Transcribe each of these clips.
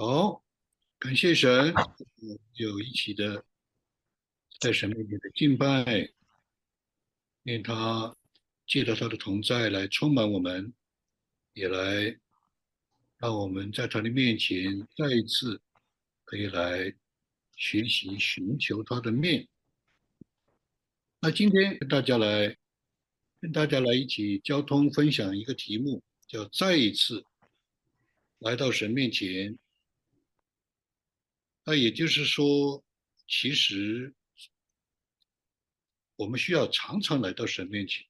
好，感谢神，有一起的在神面前的敬拜，愿他借着他的同在来充满我们，也来让我们在他的面前再一次可以来学习寻求他的面。那今天跟大家来跟大家来一起交通分享一个题目，叫再一次来到神面前。那也就是说，其实我们需要常常来到神面前，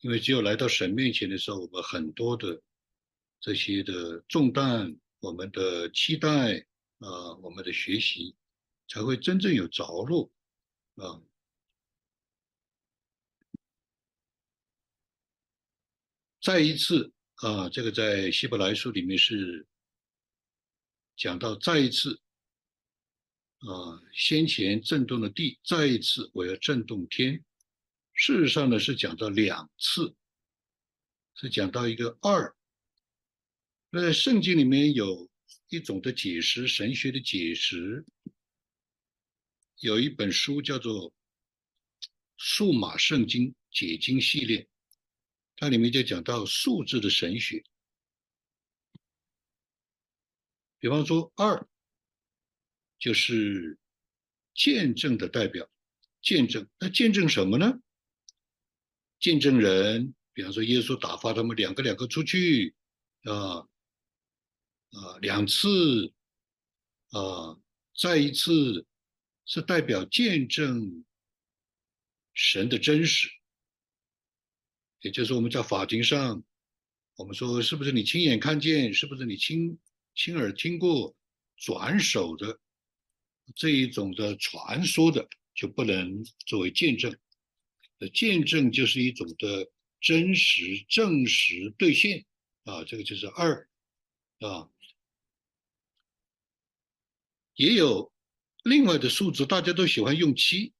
因为只有来到神面前的时候，我们很多的这些的重担、我们的期待啊、我们的学习，才会真正有着落啊。再一次。啊，这个在希伯来书里面是讲到再一次，啊，先前震动的地，再一次我要震动天。事实上呢，是讲到两次，是讲到一个二。那圣经里面有一种的解释，神学的解释，有一本书叫做《数码圣经解经系列》。它里面就讲到数字的神学，比方说二就是见证的代表，见证那见证什么呢？见证人，比方说耶稣打发他们两个两个出去啊啊两次啊再一次是代表见证神的真实。也就是我们在法庭上，我们说是不是你亲眼看见，是不是你亲亲耳听过转手的这一种的传说的，就不能作为见证。呃，见证就是一种的真实、证实、兑现啊，这个就是二啊。也有另外的数字，大家都喜欢用七。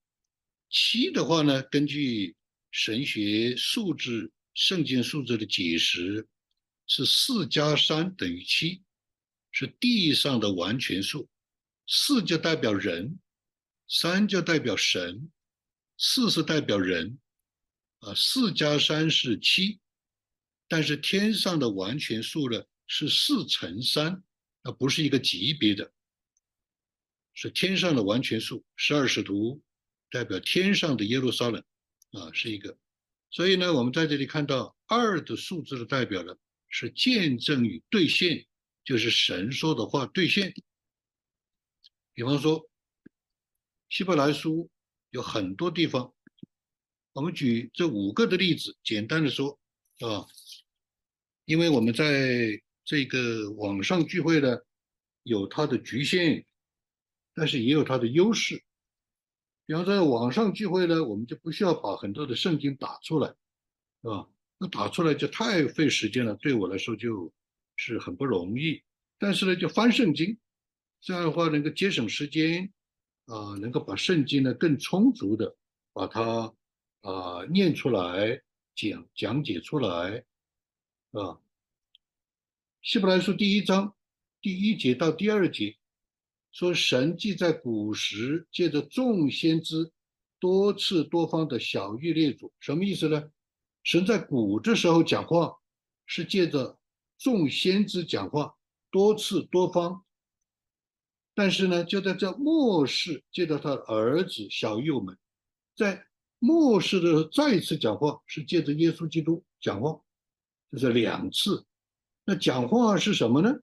七的话呢，根据。神学数字、圣经数字的解释是四加三等于七，是地上的完全数。四就代表人，三就代表神，四是代表人，啊，四加三是七。但是天上的完全数呢是四乘三，那不是一个级别的，是天上的完全数。十二使徒代表天上的耶路撒冷。啊，是一个，所以呢，我们在这里看到二的数字的代表呢，是见证与兑现，就是神说的话兑现。比方说，希伯来书有很多地方，我们举这五个的例子，简单的说，啊，因为我们在这个网上聚会呢，有它的局限，但是也有它的优势。比方在网上聚会呢，我们就不需要把很多的圣经打出来，是吧？那打出来就太费时间了，对我来说就是很不容易。但是呢，就翻圣经，这样的话能够节省时间，啊，能够把圣经呢更充足的把它啊念出来，讲讲解出来，啊。希伯来书第一章第一节到第二节。说神既在古时借着众先知多次多方的小玉列祖，什么意思呢？神在古的时候讲话是借着众先知讲话多次多方，但是呢，就在这末世借着他的儿子小玉们，在末世的时候再一次讲话是借着耶稣基督讲话，这是两次。那讲话是什么呢？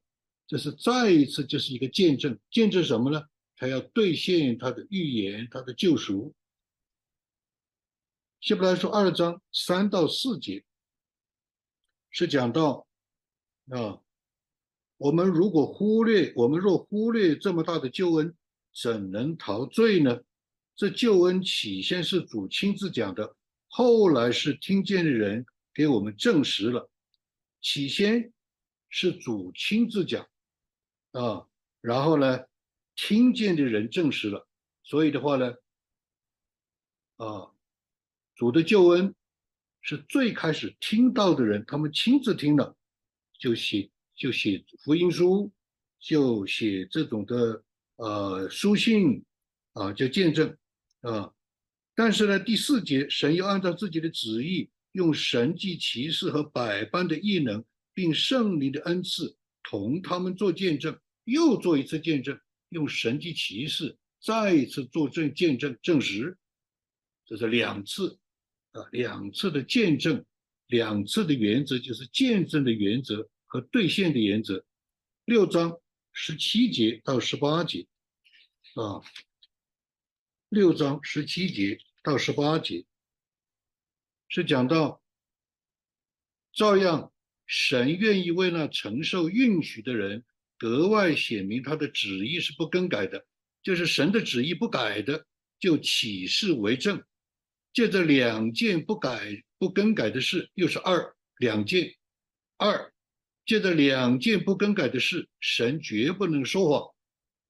这是再一次，就是一个见证，见证什么呢？他要兑现他的预言，他的救赎。希伯来书二章三到四节是讲到啊，我们如果忽略，我们若忽略这么大的救恩，怎能逃罪呢？这救恩起先是主亲自讲的，后来是听见的人给我们证实了。起先是主亲自讲。啊，然后呢，听见的人证实了，所以的话呢，啊，主的救恩是最开始听到的人，他们亲自听了，就写就写福音书，就写这种的呃书信啊，就见证啊。但是呢，第四节，神又按照自己的旨意，用神迹奇事和百般的异能，并圣灵的恩赐，同他们做见证，又做一次见证，用神迹奇事再一次做证见证证实，这是两次啊，两次的见证，两次的原则就是见证的原则和兑现的原则。六章十七节到十八节啊。六章十七节到十八节是讲到，照样神愿意为那承受允许的人格外显明他的旨意是不更改的，就是神的旨意不改的，就启示为证。借着两件不改不更改的事，又是二两件，二借着两件不更改的事，神绝不能说谎。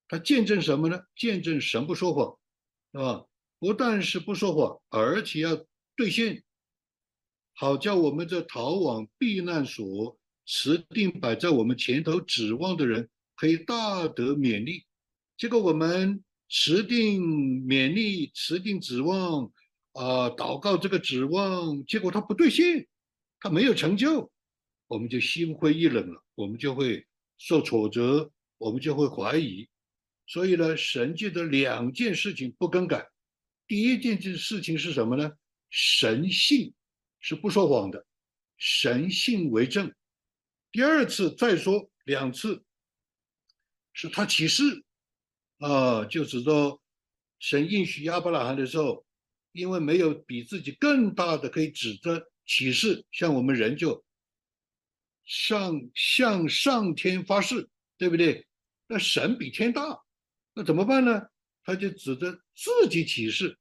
他见证什么呢？见证神不说谎。啊，不但是不说谎，而且要兑现，好叫我们这逃往避难所、持定摆在我们前头指望的人，可以大得勉励。结果我们持定勉励、持定指望啊，祷告这个指望，结果他不兑现，他没有成就，我们就心灰意冷了，我们就会受挫折，我们就会怀疑。所以呢，神界的两件事情不更改。第一件件事情是什么呢？神性是不说谎的，神性为证。第二次再说两次，是他启示啊，就是说神应许亚伯拉罕的时候，因为没有比自己更大的可以指着启示，像我们人就上向上天发誓，对不对？那神比天大。那怎么办呢？他就指着自己起誓，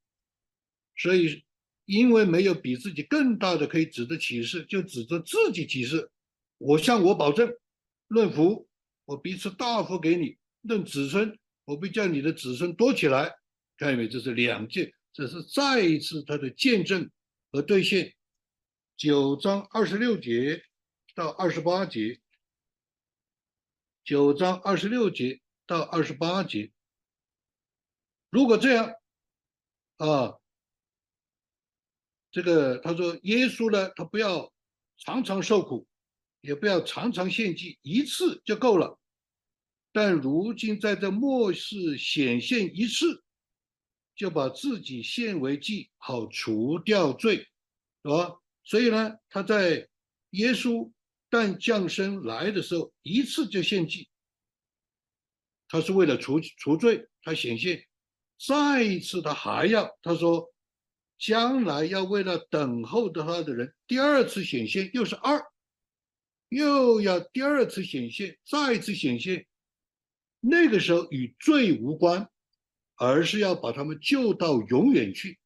所以因为没有比自己更大的可以指着起誓，就指着自己起誓。我向我保证，论福，我彼此大福给你；论子孙，我必叫你的子孙多起来。看见没？这是两件，这是再一次他的见证和兑现。九章二十六节到二十八节，九章二十六节到二十八节。如果这样，啊，这个他说耶稣呢，他不要常常受苦，也不要常常献祭，一次就够了。但如今在这末世显现一次，就把自己献为祭，好除掉罪，是吧？所以呢，他在耶稣但降生来的时候，一次就献祭，他是为了除除罪，他显现。再一次，他还要他说，将来要为了等候的他的人，第二次显现又是二，又要第二次显现，再次显现。那个时候与罪无关，而是要把他们救到永远去。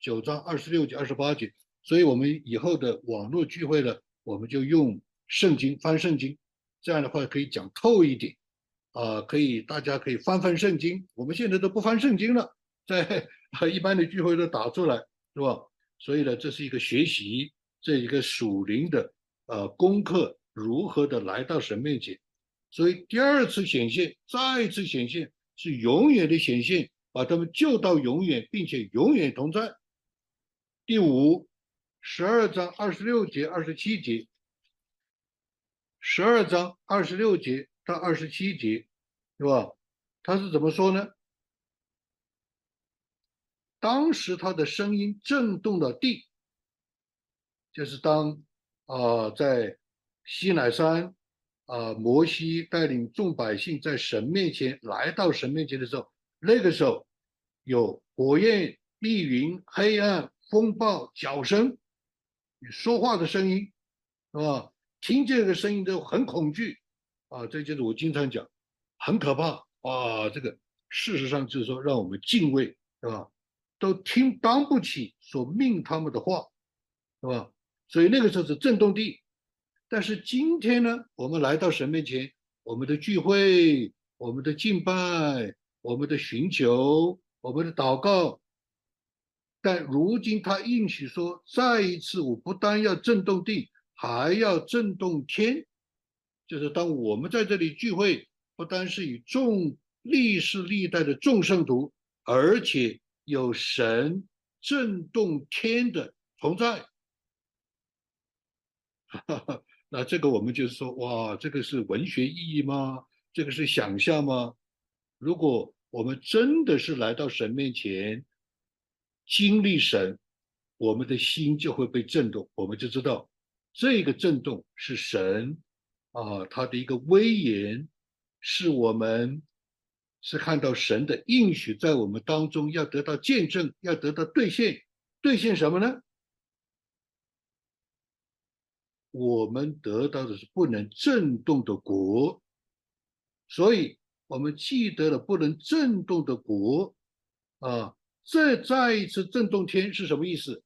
九章二十六节、二十八节。所以我们以后的网络聚会呢，我们就用圣经翻圣经，这样的话可以讲透一点。啊，可以，大家可以翻翻圣经。我们现在都不翻圣经了，在 一般的聚会都打出来，是吧？所以呢，这是一个学习，这一个属灵的呃功课，如何的来到神面前。所以第二次显现，再一次显现，是永远的显现，把他们救到永远，并且永远同在。第五，十二章二十六节、二十七节，十二章二十六节。到二十七节，是吧？他是怎么说呢？当时他的声音震动了地，就是当啊，在西乃山啊，摩西带领众百姓在神面前来到神面前的时候，那个时候有火焰、密云、黑暗、风暴、脚声、说话的声音，是吧？听见这个声音都很恐惧。啊，这就是我经常讲，很可怕啊！这个事实上就是说，让我们敬畏，是吧？都听当不起所命他们的话，是吧？所以那个时候是震动地。但是今天呢，我们来到神面前，我们的聚会、我们的敬拜、我们的寻求、我们的祷告，但如今他应许说，再一次，我不但要震动地，还要震动天。就是当我们在这里聚会，不单是与众历世历代的众圣徒，而且有神震动天的同在。那这个我们就是说，哇，这个是文学意义吗？这个是想象吗？如果我们真的是来到神面前，经历神，我们的心就会被震动，我们就知道这个震动是神啊，他的一个威严，是我们是看到神的应许在我们当中要得到见证，要得到兑现，兑现什么呢？我们得到的是不能震动的国，所以我们记得了不能震动的国啊，这再一次震动天是什么意思？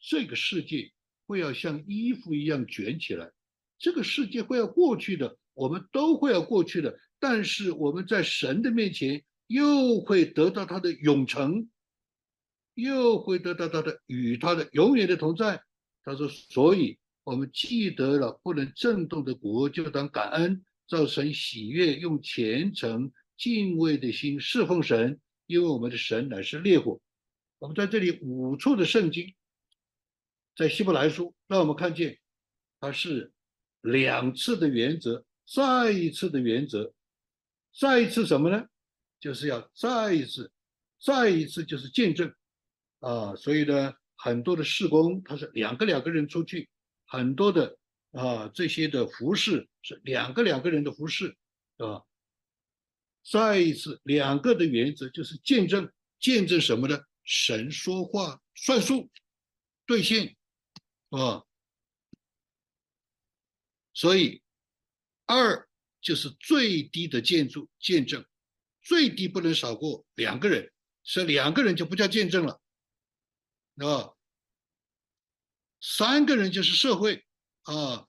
这个世界会要像衣服一样卷起来，这个世界会要过去的，我们都会要过去的，但是我们在神的面前又会得到他的永成，又会得到他的与他的永远的同在。他说，所以。我们记得了不能震动的国，就当感恩，造成喜悦，用虔诚敬畏的心侍奉神，因为我们的神乃是烈火。我们在这里五处的圣经，在希伯来书让我们看见，它是两次的原则，再一次的原则，再一次什么呢？就是要再一次，再一次就是见证啊！所以呢，很多的事工，他是两个两个人出去。很多的啊，这些的服饰是两个两个人的服饰，是吧？再一次，两个的原则就是见证，见证什么呢？神说话算数，兑现，啊。所以二就是最低的建筑见证，最低不能少过两个人，是两个人就不叫见证了，啊。三个人就是社会啊，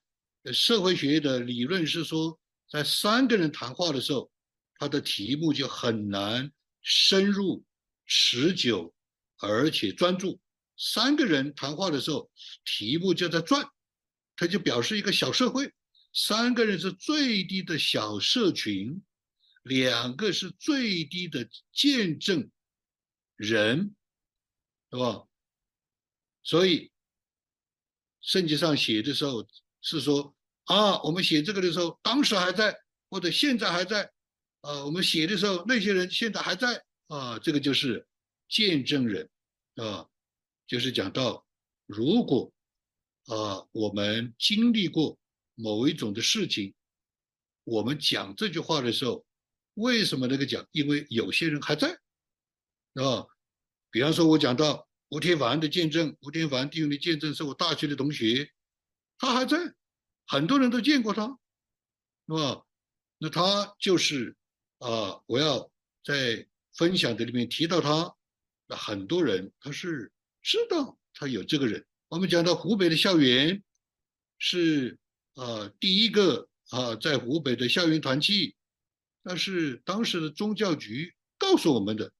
社会学的理论是说，在三个人谈话的时候，他的题目就很难深入、持久，而且专注。三个人谈话的时候，题目就在转，它就表示一个小社会。三个人是最低的小社群，两个是最低的见证人，是吧？所以。圣经上写的时候是说啊，我们写这个的时候，当时还在，或者现在还在，啊，我们写的时候那些人现在还在啊，这个就是见证人啊，就是讲到如果啊我们经历过某一种的事情，我们讲这句话的时候，为什么那个讲？因为有些人还在啊，比方说我讲到。吴天凡的见证，吴天凡弟兄的见证是我大学的同学，他还在，很多人都见过他，是吧？那他就是啊，我要在分享的里面提到他，那很多人他是知道他有这个人。我们讲到湖北的校园是啊，第一个啊，在湖北的校园团契，那是当时的宗教局告诉我们的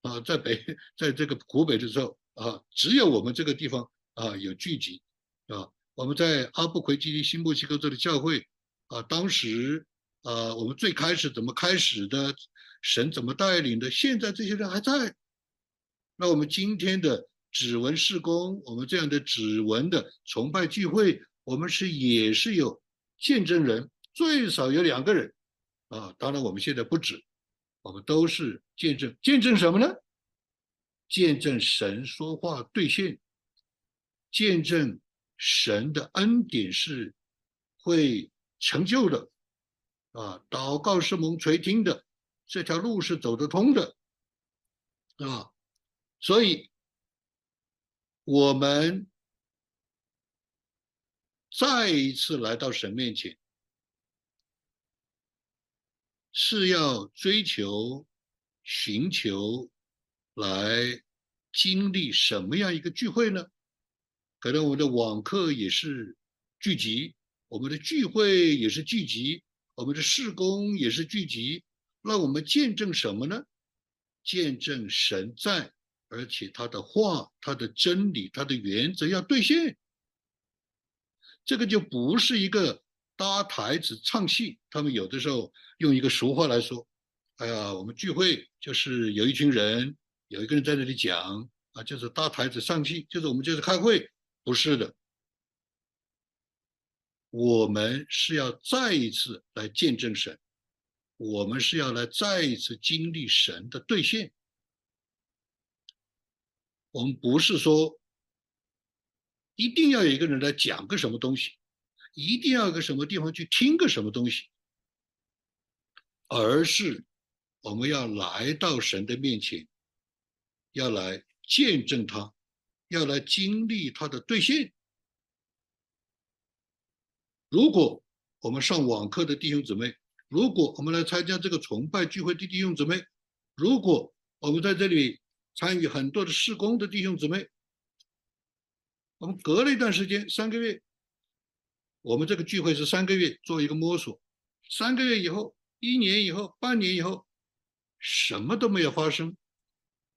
啊，在北，在这个湖北的时候。啊，只有我们这个地方啊有聚集，啊，我们在阿布奎基地新墨西哥州的教会啊，当时啊，我们最开始怎么开始的，神怎么带领的，现在这些人还在。那我们今天的指纹事工，我们这样的指纹的崇拜聚会，我们是也是有见证人，最少有两个人啊。当然我们现在不止，我们都是见证，见证什么呢？见证神说话兑现，见证神的恩典是会成就的，啊，祷告是蒙垂听的，这条路是走得通的，啊，所以我们再一次来到神面前，是要追求、寻求。来经历什么样一个聚会呢？可能我们的网课也是聚集，我们的聚会也是聚集，我们的事工也是聚集。那我们见证什么呢？见证神在，而且他的话、他的真理、他的原则要兑现。这个就不是一个搭台子唱戏，他们有的时候用一个俗话来说：“哎呀，我们聚会就是有一群人，有一个人在那里讲啊，就是搭台子上去，就是我们就是开会。”不是的，我们是要再一次来见证神，我们是要来再一次经历神的兑现。我们不是说一定要有一个人来讲个什么东西。一定要个什么地方去听个什么东西，而是我们要来到神的面前，要来见证他，要来经历他的兑现。如果我们上网课的弟兄姊妹，如果我们来参加这个崇拜聚会的弟兄姊妹，如果我们在这里参与很多的施工的弟兄姊妹，我们隔了一段时间，三个月。我们这个聚会是三个月做一个摸索，三个月以后、一年以后、半年以后，什么都没有发生。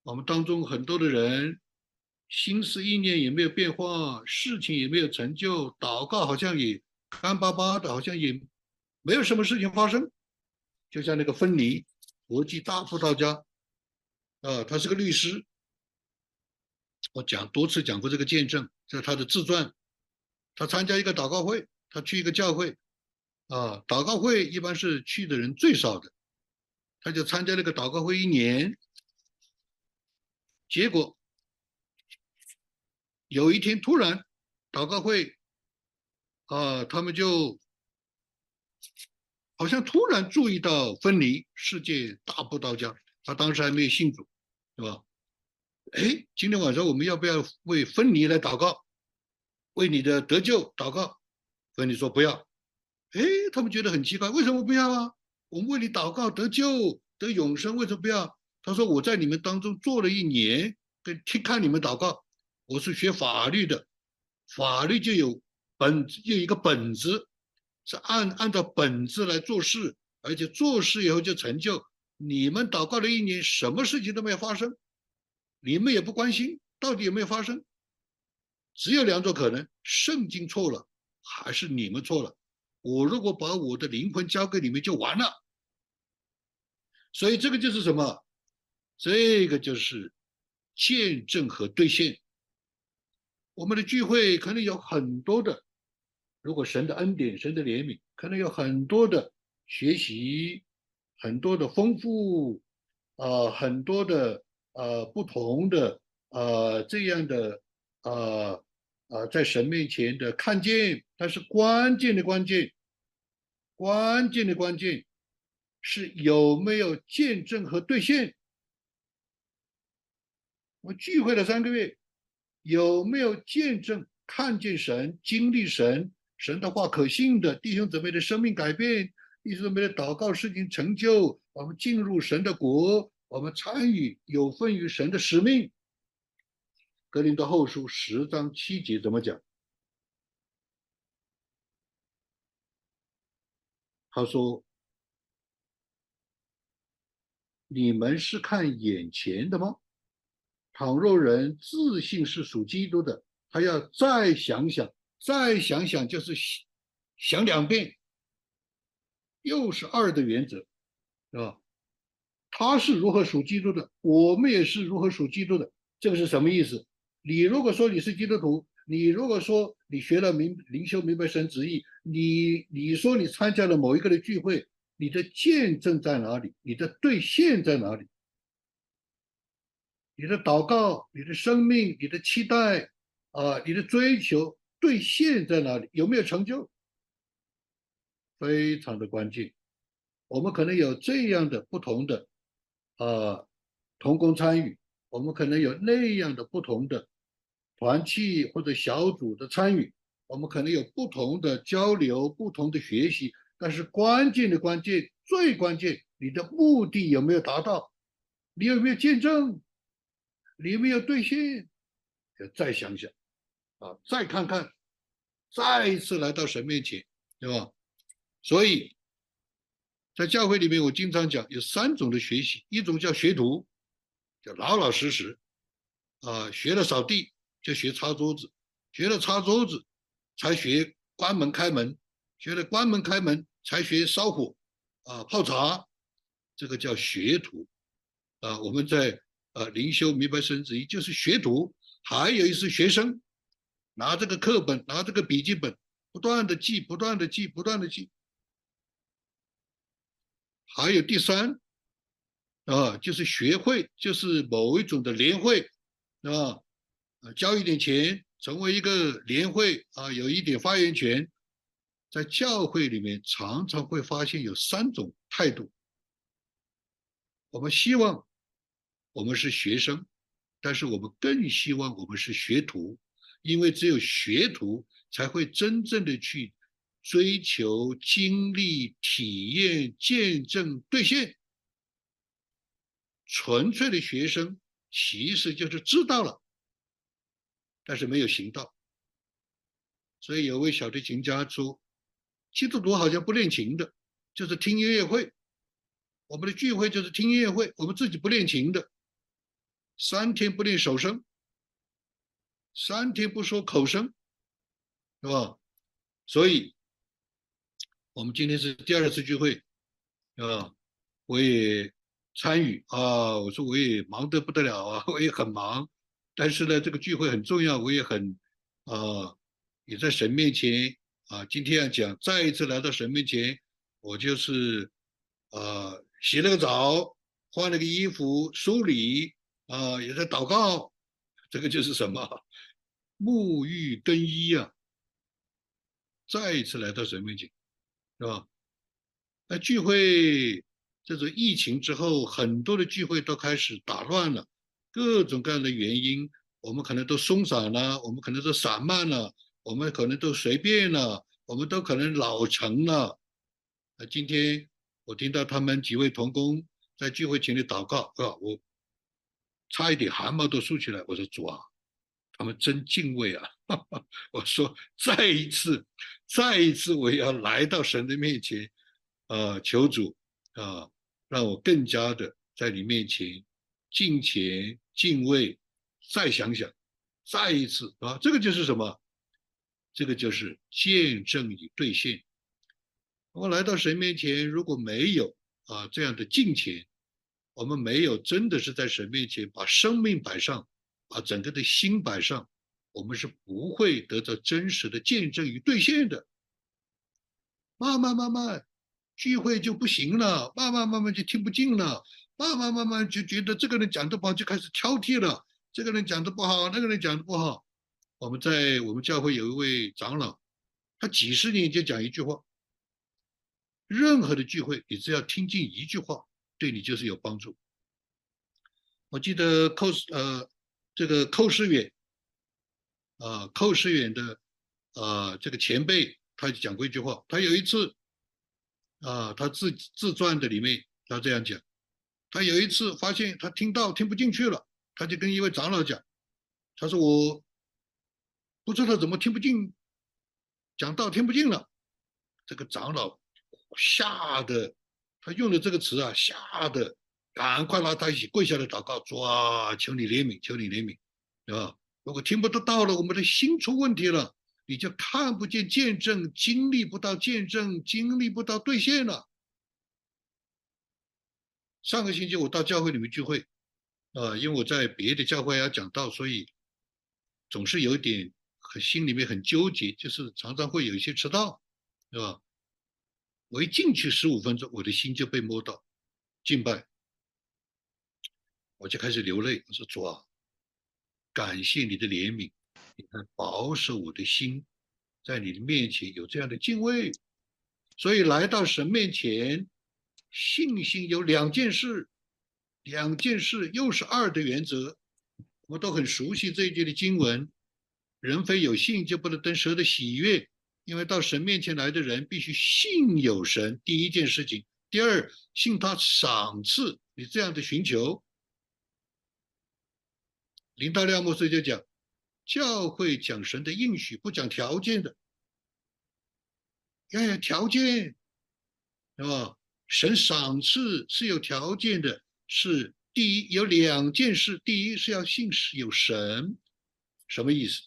我们当中很多的人心思意念也没有变化，事情也没有成就，祷告好像也干巴巴的，好像也没有什么事情发生。就像那个芬尼，国际大葡萄家，啊，他是个律师。我讲多次讲过这个见证，这是他的自传。他参加一个祷告会。他去一个教会，啊，祷告会一般是去的人最少的，他就参加那个祷告会一年，结果有一天突然祷告会，啊，他们就好像突然注意到芬尼世界大布道家，他当时还没有信主，是吧？哎，今天晚上我们要不要为芬尼来祷告，为你的得救祷告？芬尼说不要，哎，他们觉得很奇怪，为什么不要啊？我们为你祷告得救得永生，为什么不要？他说我在你们当中做了一年，跟听看你们祷告，我是学法律的，法律就有本有一个本子，是按按照本子来做事，而且做事以后就成就。你们祷告了一年，什么事情都没有发生，你们也不关心到底有没有发生，只有两种可能：圣经错了。还是你们错了。我如果把我的灵魂交给你们就完了。所以这个就是什么？这个就是见证和兑现。我们的聚会可能有很多的，如果神的恩典、神的怜悯，可能有很多的学习，很多的丰富，啊，很多的呃不同的呃这样的呃。啊，在神面前的看见，但是关键的关键，关键的关键是有没有见证和兑现。我聚会了三个月，有没有见证看见神、经历神、神的话可信的弟兄姊妹的生命改变，弟兄姊妹的祷告事情成就，我们进入神的国，我们参与有份于神的使命。格林的后书十章七节怎么讲？他说：“你们是看眼前的吗？倘若人自信是属基督的，他要再想想，再想想，就是想两遍，又是二的原则，是吧？他是如何属基督的，我们也是如何属基督的，这个是什么意思？”你如果说你是基督徒，你如果说你学了明灵修明白神旨意，你你说你参加了某一个的聚会，你的见证在哪里？你的兑现在哪里？你的祷告、你的生命、你的期待啊、你的追求兑现在哪里？有没有成就？非常的关键。我们可能有这样的不同的啊同工参与，我们可能有那样的不同的。团契或者小组的参与，我们可能有不同的交流、不同的学习，但是关键的关键、最关键，你的目的有没有达到？你有没有见证？你没有兑现？要再想想，啊，再看看，再一次来到神面前，对吧？所以，在教会里面，我经常讲有三种的学习，一种叫学徒，叫老老实实，啊，学了扫地。就学擦桌子，学了擦桌子，才学关门开门，学了关门开门才学烧火啊泡茶，这个叫学徒啊。我们在呃灵修明白生子一就是学徒，还有一是学生，拿这个课本拿这个笔记本不断的记不断的记不断的记。还有第三啊，就是学会就是某一种的联会啊，啊交一点钱成为一个联会啊，有一点发言权。在教会里面，常常会发现有三种态度。我们希望我们是学生，但是我们更希望我们是学徒，因为只有学徒才会真正的去追求、经历、体验、见证、兑现。纯粹的学生其实就是知道了，但是没有行道。所以有位小提琴家说。基督徒好像不练琴的，就是听音乐会。我们的聚会就是听音乐会，我们自己不练琴的，三天不练手声，三天不说口声，是吧？所以，我们今天是第二次聚会，啊，我也参与啊。我说我也忙得不得了啊，我也很忙，但是呢，这个聚会很重要，我也很啊，也在神面前。啊，今天要讲，再一次来到神面前，我就是，呃，洗了个澡，换了个衣服，梳理，啊，也在祷告，这个就是什么，沐浴更衣啊。再一次来到神面前，是吧？那聚会，这种疫情之后，很多的聚会都开始打乱了，各种各样的原因，我们可能都松散了，我们可能都散漫了。我们可能都随便了，我们都可能老成了。那今天我听到他们几位同工在聚会前里祷告，啊，我差一点汗毛都竖起来。我说主啊，他们真敬畏啊！我说再一次，再一次，我要来到神的面前，啊，求主啊，让我更加的在你面前敬虔敬畏。再想想，再一次啊，这个就是什么？这个就是见证与兑现。我来到神面前，如果没有啊这样的敬虔，我们没有真的是在神面前把生命摆上，把整个的心摆上，我们是不会得到真实的见证与兑现的。慢慢慢慢，聚会就不行了，慢慢慢慢就听不进了，慢慢慢慢就觉得这个人讲的不好，就开始挑剔了。这个人讲的不好，那个人讲的不好。我们在我们教会有一位长老，他几十年就讲一句话：任何的聚会，你只要听进一句话，对你就是有帮助。我记得寇呃这个寇世远啊，寇世远的啊这个前辈，他就讲过一句话。他有一次啊，他自自传的里面他这样讲：他有一次发现他听到听不进去了，他就跟一位长老讲，他说我。不知道怎么听不进，讲道听不进了，这个长老吓得，他用的这个词啊，吓得赶快拉他一起跪下来祷告，主啊，求你怜悯，求你怜悯，啊，如果听不得到了，我们的心出问题了，你就看不见见证，经历不到见证，经历不到兑现了。上个星期我到教会里面聚会，啊，因为我在别的教会要讲道，所以总是有点。心里面很纠结，就是常常会有一些迟到，是吧？我一进去十五分钟，我的心就被摸到，敬拜，我就开始流泪。我说主啊，感谢你的怜悯，你看保守我的心，在你的面前有这样的敬畏，所以来到神面前，信心有两件事，两件事又是二的原则，我都很熟悉这一节的经文。人非有信，就不能得神的喜悦。因为到神面前来的人，必须信有神。第一件事情，第二，信他赏赐你这样的寻求。林大亮牧师就讲，教会讲神的应许，不讲条件的，要有条件，是吧？神赏赐是有条件的，是第一有两件事，第一是要信有神，什么意思？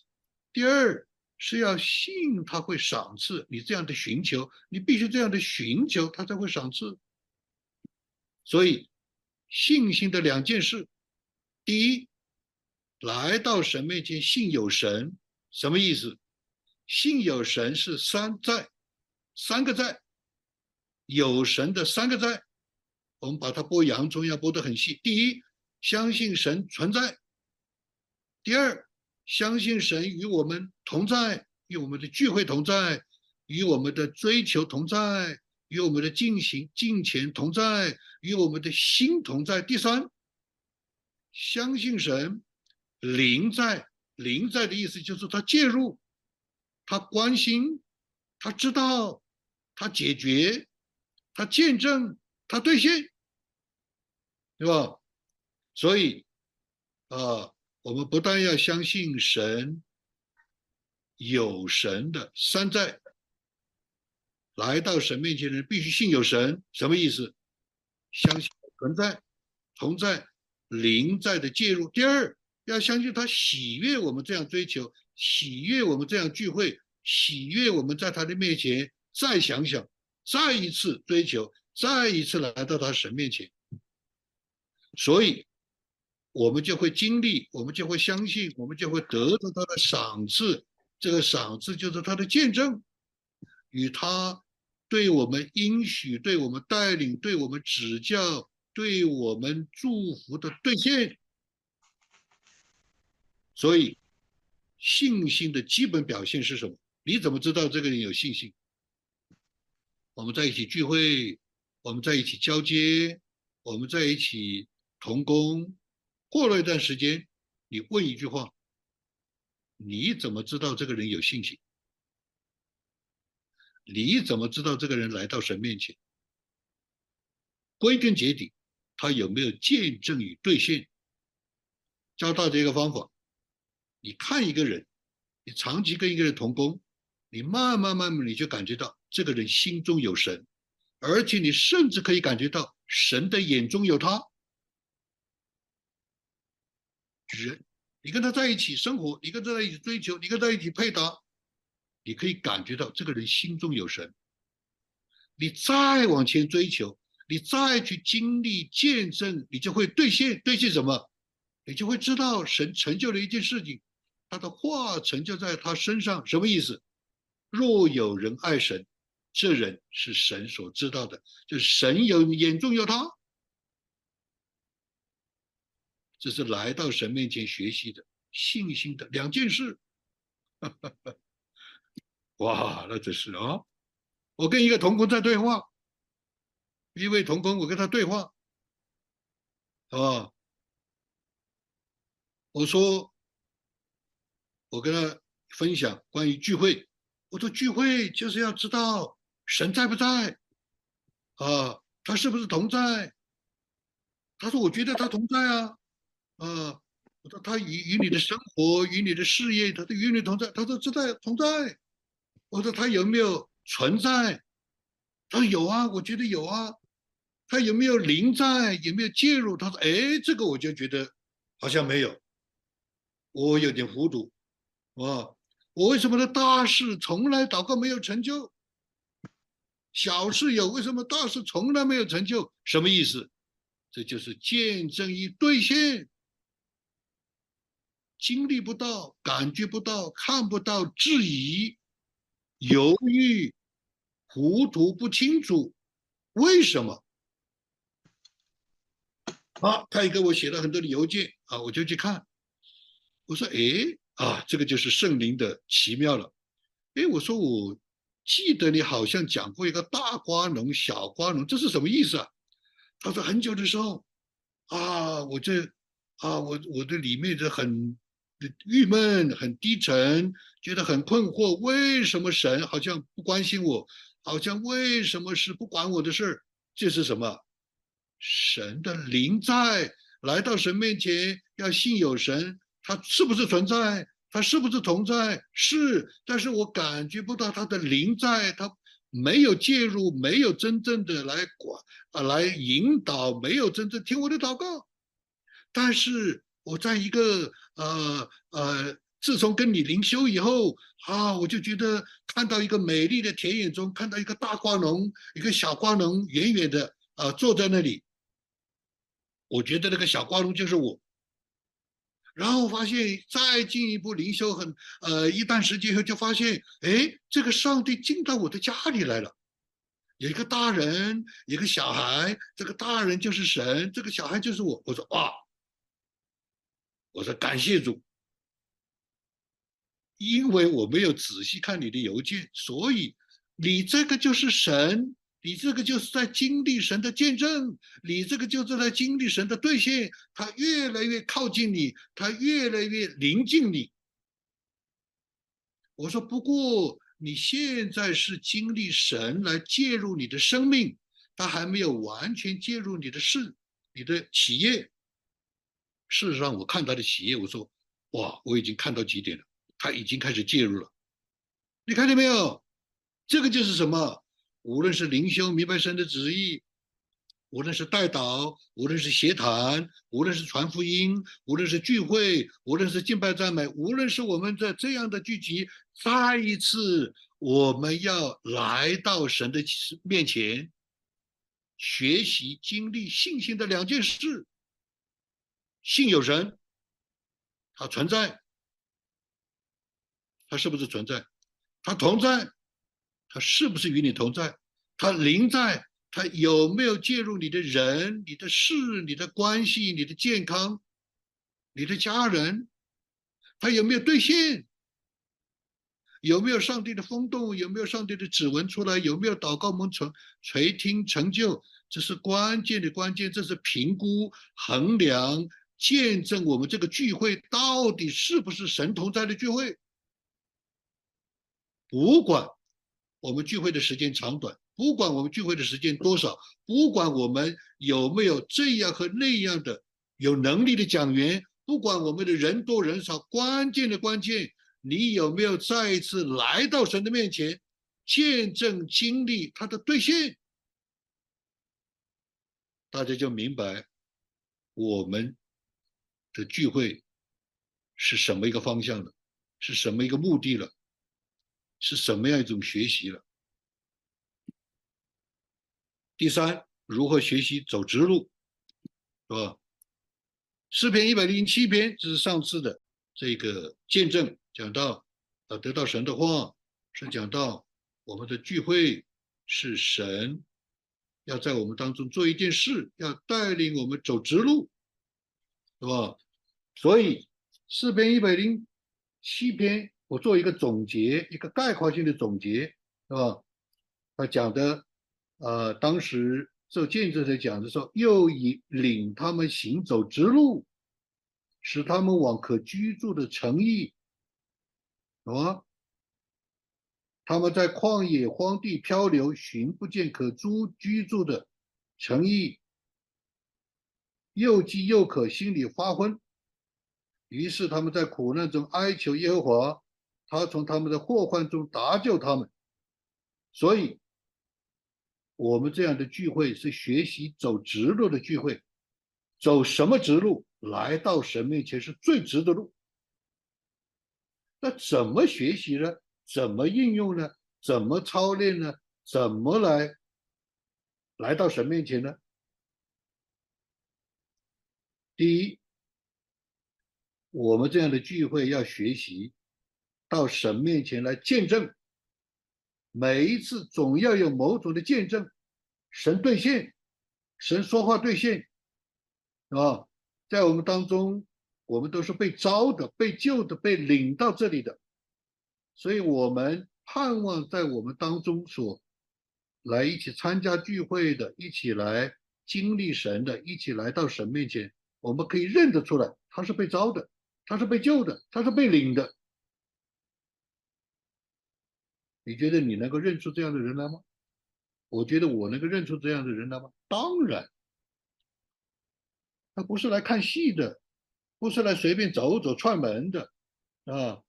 第二是要信他会赏赐你这样的寻求，你必须这样的寻求，他才会赏赐。所以，信心的两件事，第一，来到神面前信有神，什么意思？信有神是三在，三个在，有神的三个在，我们把它剥洋葱要剥得很细。第一，相信神存在；第二，相信神与我们同在，与我们的聚会同在，与我们的追求同在，与我们的进行进前同在，与我们的心同在。第三，相信神灵在，灵在的意思就是他介入。他关心，他知道，他解决，他见证，他兑现，对吧？所以，啊，我们不但要相信神有神的山寨，来到神面前的人必须信有神，什么意思？相信存在、同在、灵在的介入。第二，要相信他喜悦我们这样追求。喜悦我们这样聚会，喜悦我们在他的面前再想想，再一次追求，再一次来到他神面前，所以，我们就会经历，我们就会相信，我们就会得到他的赏赐。这个赏赐就是他的见证，与他对我们应许、对我们带领、对我们指教、对我们祝福的兑现。所以。信心的基本表现是什么？你怎么知道这个人有信心？我们在一起聚会，我们在一起交接，我们在一起同工。过了一段时间，你问一句话：你怎么知道这个人有信心？你怎么知道这个人来到神面前？归根结底，他有没有见证与兑现？教大家一个方法。你看一个人，你长期跟一个人同工，你慢慢慢慢你就感觉到这个人心中有神，而且你甚至可以感觉到神的眼中有他。人，你跟他在一起生活，你跟他在一起追求，你跟他在一起配搭，你可以感觉到这个人心中有神。你再往前追求，你再去经历见证，你就会兑现兑现什么？你就会知道神成就了一件事情。他的话成就在他身上，什么意思？若有人爱神，这人是神所知道的，就是神有眼中有他。这是来到神面前学习的信心的两件事。哇，那真是啊！我跟一个同工在对话，一位同工，我跟他对话，啊，我说。我跟他分享关于聚会，我说聚会就是要知道神在不在，啊，他是不是同在？他说我觉得他同在啊，啊，我说他与与你的生活与你的事业，他都与你同在。他说知在同在。我说他有没有存在？他说有啊，我觉得有啊。他有没有临在？有没有介入？他说哎，这个我就觉得好像没有，我有点糊涂。啊，我为什么的大事从来祷告没有成就？小事有，为什么大事从来没有成就？什么意思？这就是见证与兑现，经历不到，感觉不到，看不到，质疑、犹豫、糊涂不清楚，为什么？啊，他也给我写了很多的邮件啊，我就去看，我说，哎。啊，这个就是圣灵的奇妙了。哎，我说我记得你好像讲过一个大瓜农、小瓜农，这是什么意思啊？他说很久的时候，啊，我这啊，我我的里面的很郁闷、很低沉，觉得很困惑，为什么神好像不关心我？好像为什么是不管我的事儿？这是什么？神的灵在来到神面前，要信有神。他是不是存在？他是不是同在？是，但是我感觉不到他的灵在，他没有介入，没有真正的来管啊，来引导，没有真正听我的祷告。但是我在一个呃呃，自从跟你灵修以后啊，我就觉得看到一个美丽的田野中，看到一个大瓜农，一个小瓜农远远的啊坐在那里，我觉得那个小瓜农就是我。然后发现再进一步灵修很呃一段时间后，就发现哎，这个上帝进到我的家里来了，有一个大人，一个小孩，这个大人就是神，这个小孩就是我。我说哇，我说感谢主，因为我没有仔细看你的邮件，所以你这个就是神。你这个就是在经历神的见证，你这个就是在经历神的兑现，他越来越靠近你，他越来越临近你。我说，不过你现在是经历神来介入你的生命，他还没有完全介入你的事、你的企业。事实上，我看他的企业，我说，哇，我已经看到几点了，他已经开始介入了。你看见没有？这个就是什么？无论是灵修明白神的旨意，无论是带导，无论是协谈，无论是传福音，无论是聚会，无论是敬拜赞美，无论是我们在这样的聚集，再一次我们要来到神的面前，学习经历信心的两件事：信有神，他存在，他是不是存在？他同在。他是不是与你同在？他临在，他有没有介入你的人、你的事、你的关系、你的健康、你的家人？他有没有兑现？有没有上帝的风动？有没有上帝的指纹出来？有没有祷告蒙垂垂听成就？这是关键的关键，这是评估、衡量、见证我们这个聚会到底是不是神同在的聚会。不管。我们聚会的时间长短，不管我们聚会的时间多少，不管我们有没有这样和那样的有能力的讲员，不管我们的人多人少，关键的关键，你有没有再一次来到神的面前，见证经历他的兑现，大家就明白我们的聚会是什么一个方向的，是什么一个目的了。是什么样一种学习了？第三，如何学习走直路，是吧？诗篇一百零七篇，这是上次的这个见证，讲到啊，得到神的话，是讲到我们的聚会是神要在我们当中做一件事，要带领我们走直路，是吧？所以四篇一百零七篇。我做一个总结，一个概括性的总结，是吧？他讲的，呃，当时做见证者讲的说，又以领他们行走直路，使他们往可居住的城邑，啊，他们在旷野荒地漂流，寻不见可租居住的城邑，又饥又渴，心里发昏，于是他们在苦难中哀求耶和华。他从他们的祸患中搭救他们，所以，我们这样的聚会是学习走直路的聚会。走什么直路？来到神面前是最直的路。那怎么学习呢？怎么应用呢？怎么操练呢？怎么来来到神面前呢？第一，我们这样的聚会要学习。到神面前来见证，每一次总要有某种的见证，神兑现，神说话兑现，啊，在我们当中，我们都是被招的、被救的、被领到这里的，所以我们盼望在我们当中所来一起参加聚会的、一起来经历神的、一起来到神面前，我们可以认得出来，他是被招的，他是被救的，他是被领的。你觉得你能够认出这样的人来吗？我觉得我能够认出这样的人来吗？当然，他不是来看戏的，不是来随便走走串门的，啊，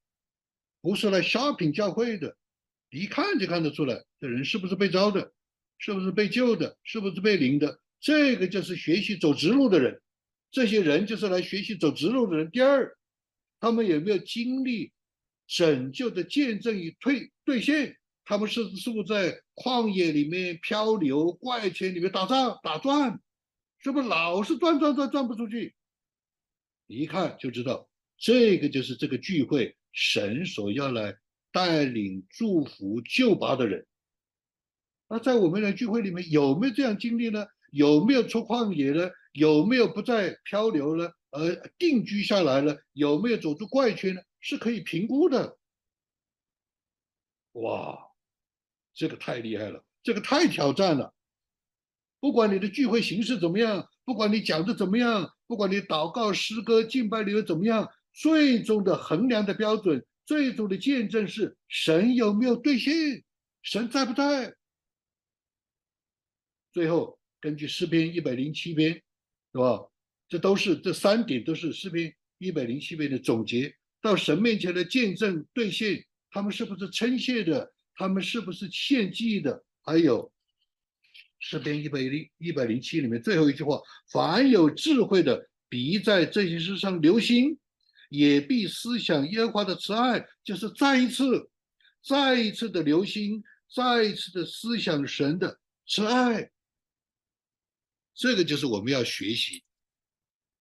不是来 shopping 教会的，一看就看得出来，这人是不是被招的，是不是被救的，是不是被领的？这个就是学习走直路的人，这些人就是来学习走直路的人。第二。他们有没有经历拯救的见证与兑兑现？他们是是不是在旷野里面漂流、怪圈里面打仗打转？是不是老是转转转转不出去？一看就知道，这个就是这个聚会神所要来带领、祝福、救拔的人。那在我们的聚会里面有没有这样经历呢？有没有出旷野呢？有没有不再漂流呢而定居下来了？有没有走出怪圈呢？是可以评估的。哇！这个太厉害了，这个太挑战了。不管你的聚会形式怎么样，不管你讲的怎么样，不管你祷告、诗歌、敬拜理由怎么样，最终的衡量的标准，最终的见证是神有没有兑现，神在不在。最后根据诗篇一百零七篇，是吧？这都是这三点都是诗篇一百零七篇的总结。到神面前的见证兑现，他们是不是称谢的？他们是不是献祭的？还有诗篇一百零一百零七里面最后一句话：凡有智慧的，必在这些事上留心，也必思想耶和华的慈爱。就是再一次、再一次的留心，再一次的思想神的慈爱。这个就是我们要学习，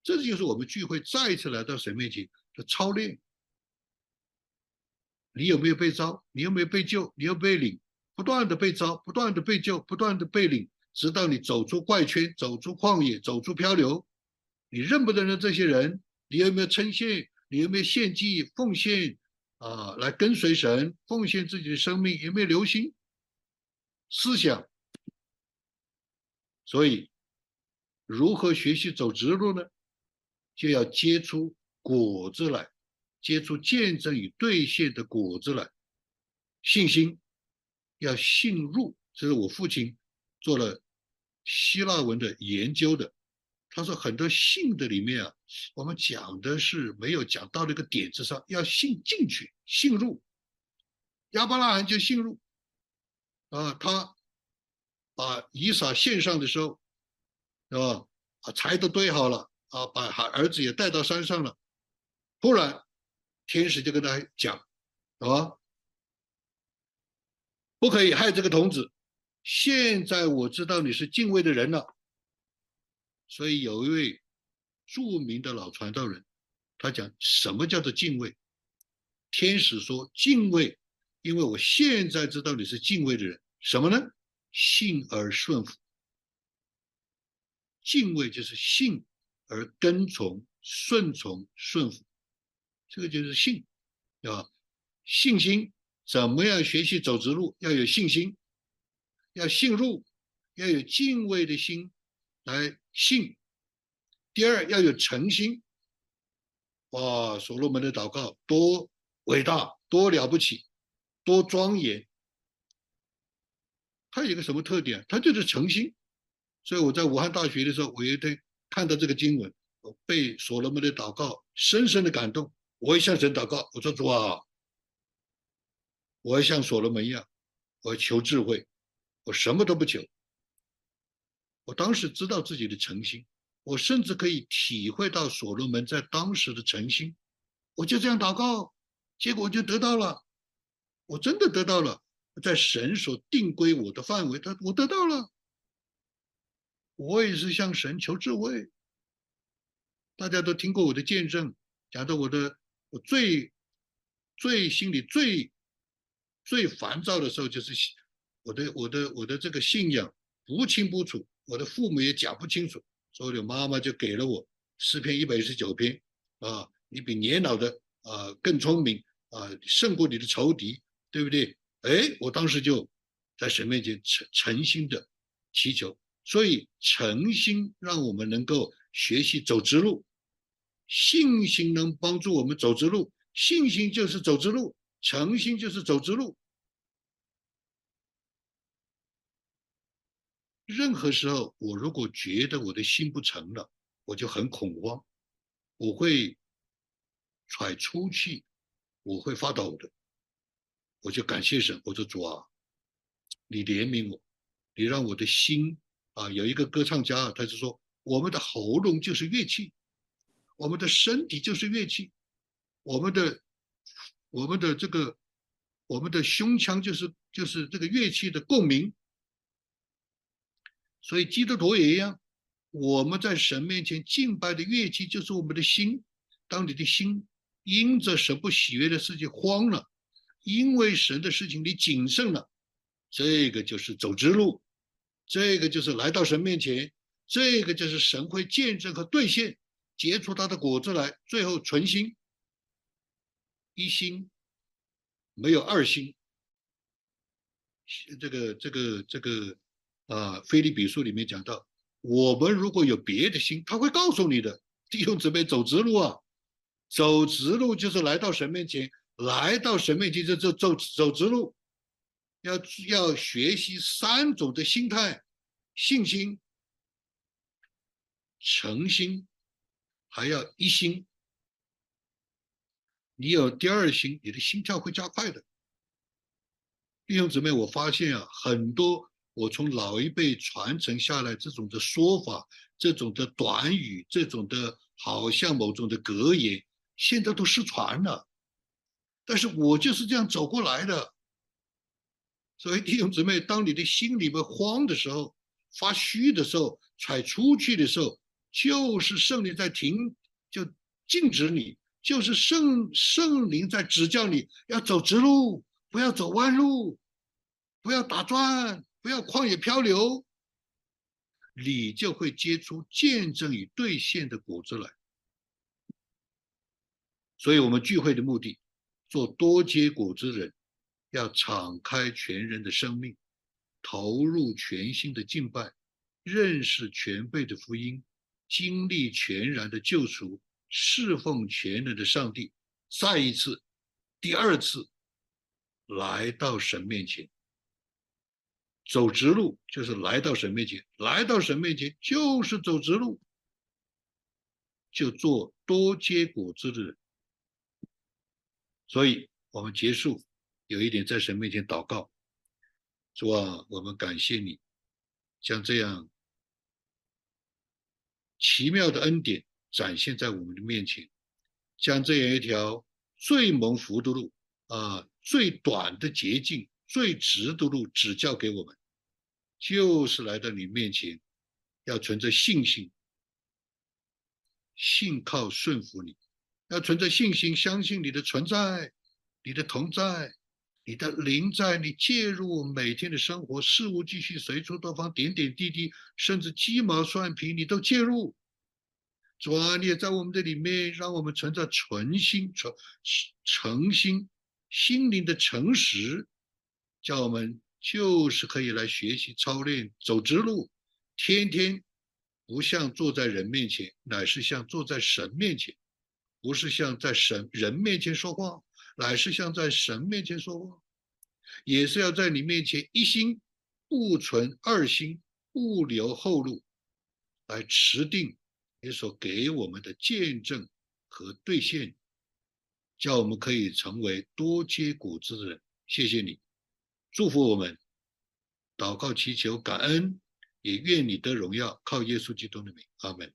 这就是我们聚会再一次来到神面前的操练。你有没有被招？你有没有被救？你有被领？不断的被招，不断的被救，不断的被领，直到你走出怪圈，走出旷野，走出漂流。你认不认得这些人？你有没有称谢？你有没有献祭奉献啊？来跟随神，奉献自己的生命？有没有留心思想？所以，如何学习走直路呢？就要结出果子来。结出见证与兑现的果子来，信心要信入。这是我父亲做了希腊文的研究的。他说很多信的里面啊，我们讲的是没有讲到那个点子上，要信进去，信入。亚伯拉罕就信入啊，他把以撒献上的时候，是吧？啊，柴都堆好了啊，把孩儿子也带到山上了，突然。天使就跟他讲，啊，不可以害这个童子。现在我知道你是敬畏的人了，所以有一位著名的老传道人，他讲什么叫做敬畏？天使说敬畏，因为我现在知道你是敬畏的人，什么呢？信而顺服。敬畏就是信而跟从、顺从、顺服。这个就是信，对吧？信心怎么样学习走直路？要有信心，要信入，要有敬畏的心来信。第二要有诚心。哇，所罗门的祷告多伟大，多了不起，多庄严。他有一个什么特点？他就是诚心。所以我在武汉大学的时候，我有一天看到这个经文，我被所罗门的祷告深深的感动。我也向神祷告，我说主啊，我要像所罗门一样，我要求智慧，我什么都不求。我当时知道自己的诚心，我甚至可以体会到所罗门在当时的诚心。我就这样祷告，结果就得到了，我真的得到了，在神所定归我的范围，他我得到了。我也是向神求智慧。大家都听过我的见证，讲到我的。我最最心里最最烦躁的时候，就是我的我的我的这个信仰不清不楚，我的父母也讲不清楚，所以我妈妈就给了我诗篇一百一十九篇啊，你比年老的啊更聪明啊，胜过你的仇敌，对不对？哎，我当时就在神面前诚诚心的祈求，所以诚心让我们能够学习走直路。信心能帮助我们走直路，信心就是走直路，诚心就是走直路。任何时候，我如果觉得我的心不诚了，我就很恐慌，我会喘粗气，我会发抖的。我就感谢神，我说主啊，你怜悯我，你让我的心啊，有一个歌唱家，他就说，我们的喉咙就是乐器。我们的身体就是乐器，我们的我们的这个我们的胸腔就是就是这个乐器的共鸣。所以基督徒也一样，我们在神面前敬拜的乐器就是我们的心。当你的心因着神不喜悦的事情慌了，因为神的事情你谨慎了，这个就是走直路，这个就是来到神面前，这个就是神会见证和兑现，结出他的果子来，最后存心一心，没有二心。这个这个这个啊，《菲利比书》里面讲到，我们如果有别的心，他会告诉你的，弟兄姊妹走直路啊。走直路就是来到神面前，来到神面前就走走走直路，要要学习三种的心态：信心、诚心，还要一心。你有第二心，你的心跳会加快的。弟兄姊妹，我发现啊，很多我从老一辈传承下来这种的说法，这种的短语，这种的好像某种的格言。现在都失传了，但是我就是这样走过来的。所以弟兄姊妹，当你的心里面慌的时候、发虚的时候、踩出去的时候，就是圣灵在停，就禁止你；就是圣圣灵在指教你要走直路，不要走弯路，不要打转，不要旷野漂流，你就会结出见证与兑现的果子来。所以，我们聚会的目的，做多结果子人，要敞开全人的生命，投入全新的敬拜，认识全备的福音，经历全然的救赎，侍奉全能的上帝，再一次，第二次，来到神面前，走直路就是来到神面前，来到神面前就是走直路，就做多结果子的人。所以，我们结束有一点在神面前祷告，主啊，我们感谢你，将这样奇妙的恩典展现在我们的面前，将这样一条最蒙福的路啊，最短的捷径、最直的路指教给我们，就是来到你面前，要存着信心，信靠顺服你。要存着信心，相信你的存在，你的同在，你的灵在，你介入每天的生活事物，继续随处多方点点滴滴，甚至鸡毛蒜皮，你都介入。主啊，你也在我们的里面，让我们存在纯心、诚诚心、心灵的诚实，叫我们就是可以来学习操练，走直路，天天不像坐在人面前，乃是像坐在神面前。不是像在神人面前说话，乃是像在神面前说话，也是要在你面前一心不存二心，不留后路，来持定你所给我们的见证和兑现，叫我们可以成为多结果子的人。谢谢你，祝福我们，祷告祈求感恩，也愿你得荣耀，靠耶稣基督的名，阿门。